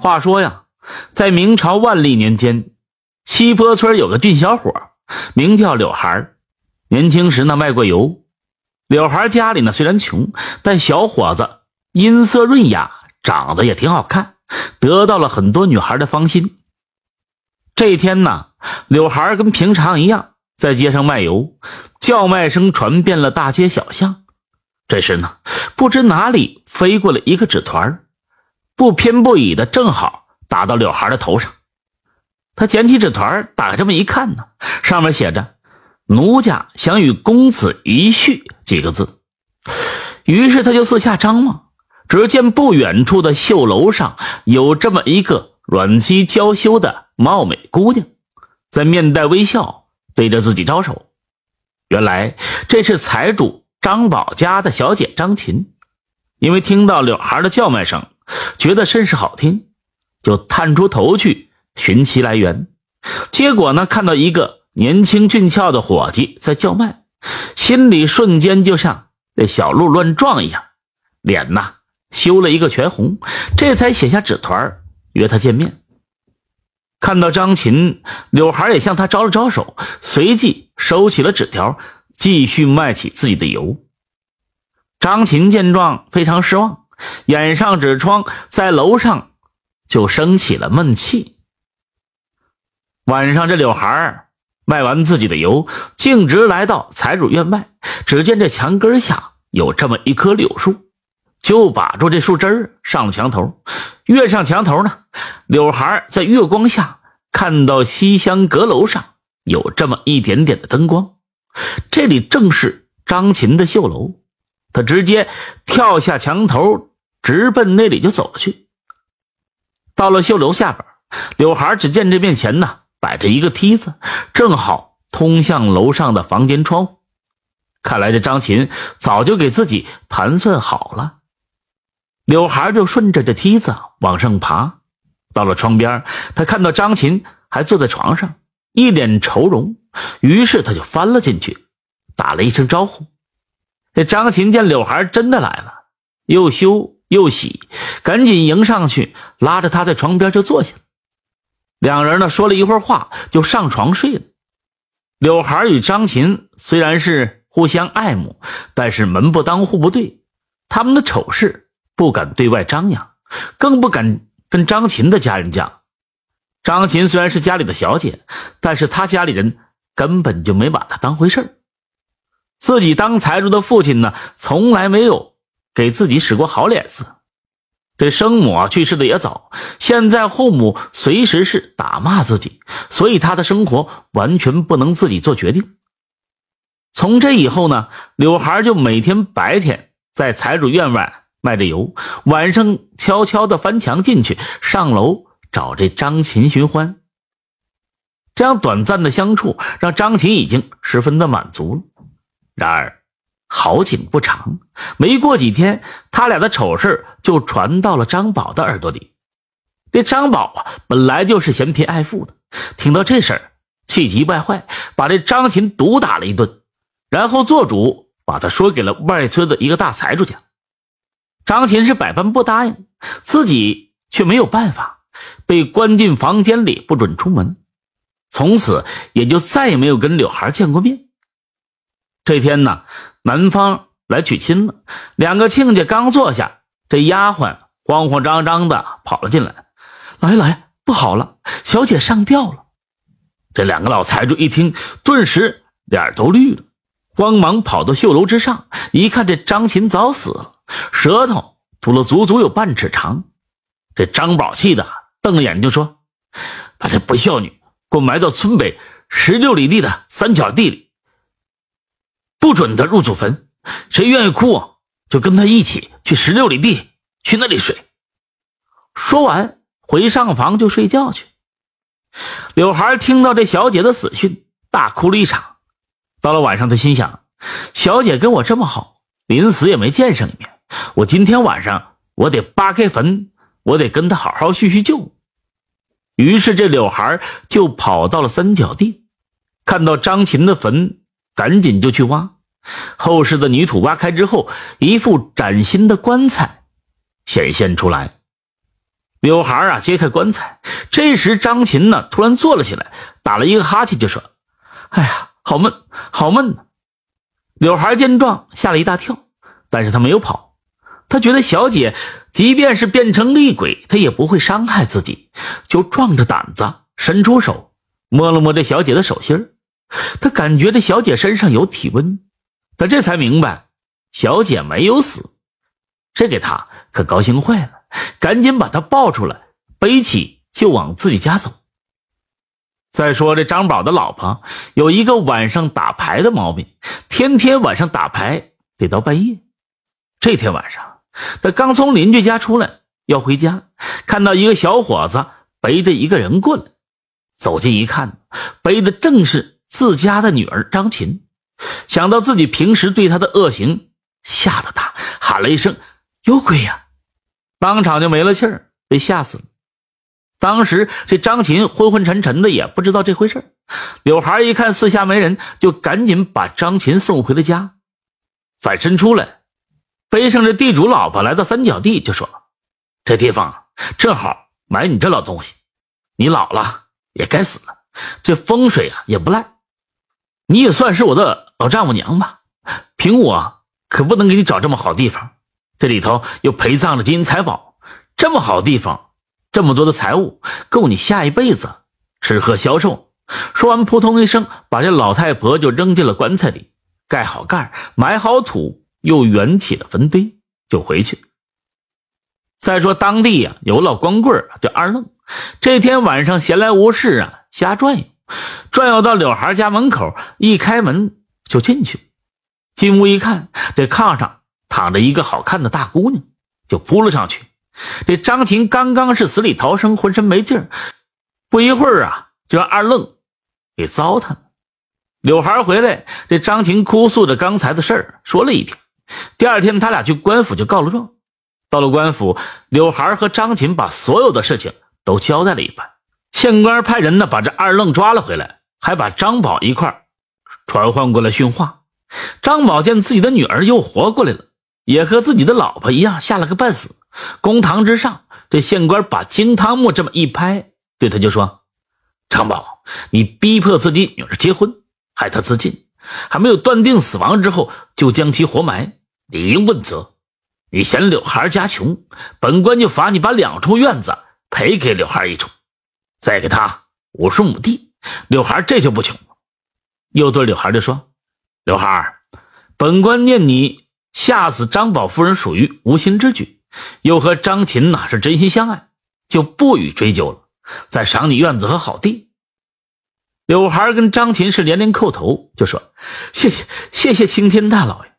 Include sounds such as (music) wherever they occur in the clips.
话说呀，在明朝万历年间，西坡村有个俊小伙，名叫柳孩年轻时呢卖过油。柳孩家里呢虽然穷，但小伙子音色润雅，长得也挺好看，得到了很多女孩的芳心。这一天呢，柳孩跟平常一样在街上卖油，叫卖声传遍了大街小巷。这时呢，不知哪里飞过了一个纸团不偏不倚的，正好打到柳孩的头上。他捡起纸团打开这么一看呢，上面写着“奴家想与公子一叙”几个字。于是他就四下张望，只见不远处的绣楼上有这么一个软肌娇羞的貌美姑娘，在面带微笑对着自己招手。原来这是财主张宝家的小姐张琴，因为听到柳孩的叫卖声。觉得甚是好听，就探出头去寻其来源。结果呢，看到一个年轻俊俏的伙计在叫卖，心里瞬间就像那小鹿乱撞一样，脸呐羞了一个全红。这才写下纸团约他见面。看到张琴，柳孩也向他招了招手，随即收起了纸条，继续卖起自己的油。张琴见状，非常失望。掩上纸窗，在楼上就生起了闷气。晚上，这柳孩儿卖完自己的油，径直来到财主院外。只见这墙根下有这么一棵柳树，就把住这树枝上了墙头。跃上墙头呢，柳孩儿在月光下看到西厢阁楼上有这么一点点的灯光，这里正是张琴的绣楼。他直接跳下墙头。直奔那里就走了去。到了绣楼下边，柳孩只见这面前呢摆着一个梯子，正好通向楼上的房间窗户。看来这张琴早就给自己盘算好了。柳孩就顺着这梯子往上爬，到了窗边，他看到张琴还坐在床上，一脸愁容，于是他就翻了进去，打了一声招呼。这张琴见柳孩真的来了，又羞。又喜，赶紧迎上去，拉着他在床边就坐下。两人呢说了一会儿话，就上床睡了。柳孩与张琴虽然是互相爱慕，但是门不当户不对，他们的丑事不敢对外张扬，更不敢跟张琴的家人讲。张琴虽然是家里的小姐，但是他家里人根本就没把她当回事自己当财主的父亲呢，从来没有。给自己使过好脸色，这生母啊去世的也早，现在后母随时是打骂自己，所以他的生活完全不能自己做决定。从这以后呢，柳孩就每天白天在财主院外卖着油，晚上悄悄的翻墙进去，上楼找这张琴寻欢。这样短暂的相处，让张琴已经十分的满足了。然而。好景不长，没过几天，他俩的丑事就传到了张宝的耳朵里。这张宝啊，本来就是嫌贫爱富的，听到这事儿，气急败坏，把这张琴毒打了一顿，然后做主把他说给了外村的一个大财主家。张琴是百般不答应，自己却没有办法，被关进房间里，不准出门，从此也就再也没有跟柳孩见过面。这天呢，男方来娶亲了，两个亲家刚坐下，这丫鬟慌慌张张的跑了进来：“来来，不好了，小姐上吊了！”这两个老财主一听，顿时脸都绿了，慌忙跑到绣楼之上，一看这张琴早死了，舌头吐了足足有半尺长。这张宝气的瞪着眼睛说：“把这不孝女给我埋到村北十六里地的三角地里。”不准他入祖坟，谁愿意哭啊，就跟他一起去十六里地，去那里睡。说完，回上房就睡觉去。柳孩听到这小姐的死讯，大哭了一场。到了晚上，他心想：小姐跟我这么好，临死也没见上一面，我今天晚上我得扒开坟，我得跟她好好叙叙旧。于是，这柳孩就跑到了三角地，看到张琴的坟。赶紧就去挖，厚实的泥土挖开之后，一副崭新的棺材显现出来。柳孩啊揭开棺材，这时张琴呢突然坐了起来，打了一个哈欠，就说：“哎呀，好闷，好闷呐！”柳孩见状吓了一大跳，但是他没有跑，他觉得小姐即便是变成厉鬼，他也不会伤害自己，就壮着胆子伸出手摸了摸这小姐的手心 (laughs) 他感觉这小姐身上有体温，他这才明白小姐没有死，这给他可高兴坏了。赶紧把她抱出来，背起就往自己家走。再说这张宝的老婆有一个晚上打牌的毛病，天天晚上打牌得到半夜。这天晚上，他刚从邻居家出来要回家，看到一个小伙子背着一个人过来，走近一看，背的正是自家的女儿张琴。想到自己平时对她的恶行，吓得他喊了一声：“有鬼呀！”当场就没了气儿，被吓死了。当时这张琴昏昏沉沉的，也不知道这回事柳孩一看四下没人，就赶紧把张琴送回了家。反身出来，背上这地主老婆来到三角地，就说：“这地方正好埋你这老东西，你老了也该死了。这风水啊也不赖，你也算是我的老丈母娘吧。凭我可不能给你找这么好地方。”这里头又陪葬了金银财宝，这么好地方，这么多的财物，够你下一辈子吃喝消受。说完，扑通一声，把这老太婆就扔进了棺材里，盖好盖，埋好土，又圆起了坟堆，就回去。再说当地呀，有老光棍叫二愣，这天晚上闲来无事啊，瞎转悠，转悠到柳孩家门口，一开门就进去，进屋一看，这炕上。躺着一个好看的大姑娘，就扑了上去。这张琴刚刚是死里逃生，浑身没劲儿，不一会儿啊，就让二愣给糟蹋了。柳孩回来，这张琴哭诉着刚才的事儿，说了一遍。第二天，他俩去官府就告了状。到了官府，柳孩和张琴把所有的事情都交代了一番。县官派人呢，把这二愣抓了回来，还把张宝一块传唤过来训话。张宝见自己的女儿又活过来了。也和自己的老婆一样，吓了个半死。公堂之上，这县官把金汤木这么一拍，对他就说：“张宝，你逼迫自己女儿结婚，害她自尽，还没有断定死亡之后，就将其活埋，理应问责。你嫌柳孩家穷，本官就罚你把两处院子赔给柳孩一处，再给他五十亩地。柳孩这就不穷。”又对柳孩就说：“柳孩，本官念你。”吓死张宝夫人属于无心之举，又和张琴呐是真心相爱，就不予追究了。再赏你院子和好地。柳孩跟张琴是连连叩头，就说：“谢谢，谢谢青天大老爷。”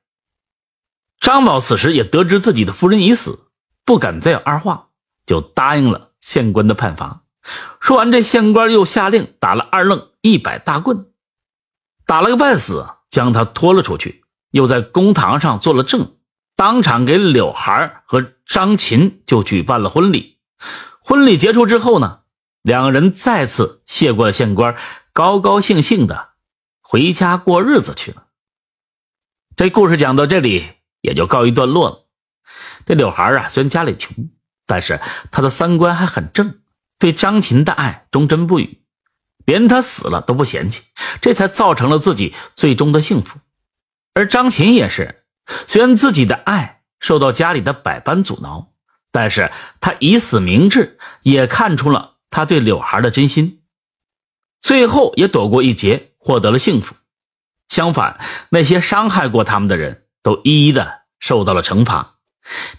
张宝此时也得知自己的夫人已死，不敢再有二话，就答应了县官的判罚。说完，这县官又下令打了二愣一百大棍，打了个半死，将他拖了出去。又在公堂上做了证，当场给柳孩和张琴就举办了婚礼。婚礼结束之后呢，两人再次谢过了县官，高高兴兴的回家过日子去了。这故事讲到这里也就告一段落了。这柳孩啊，虽然家里穷，但是他的三观还很正，对张琴的爱忠贞不渝，连他死了都不嫌弃，这才造成了自己最终的幸福。而张琴也是，虽然自己的爱受到家里的百般阻挠，但是他以死明志，也看出了他对柳孩的真心，最后也躲过一劫，获得了幸福。相反，那些伤害过他们的人都一一的受到了惩罚。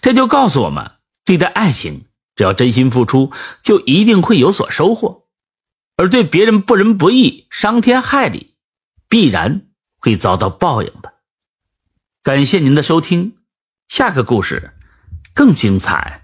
这就告诉我们，对待爱情，只要真心付出，就一定会有所收获；而对别人不仁不义、伤天害理，必然会遭到报应的。感谢您的收听，下个故事更精彩。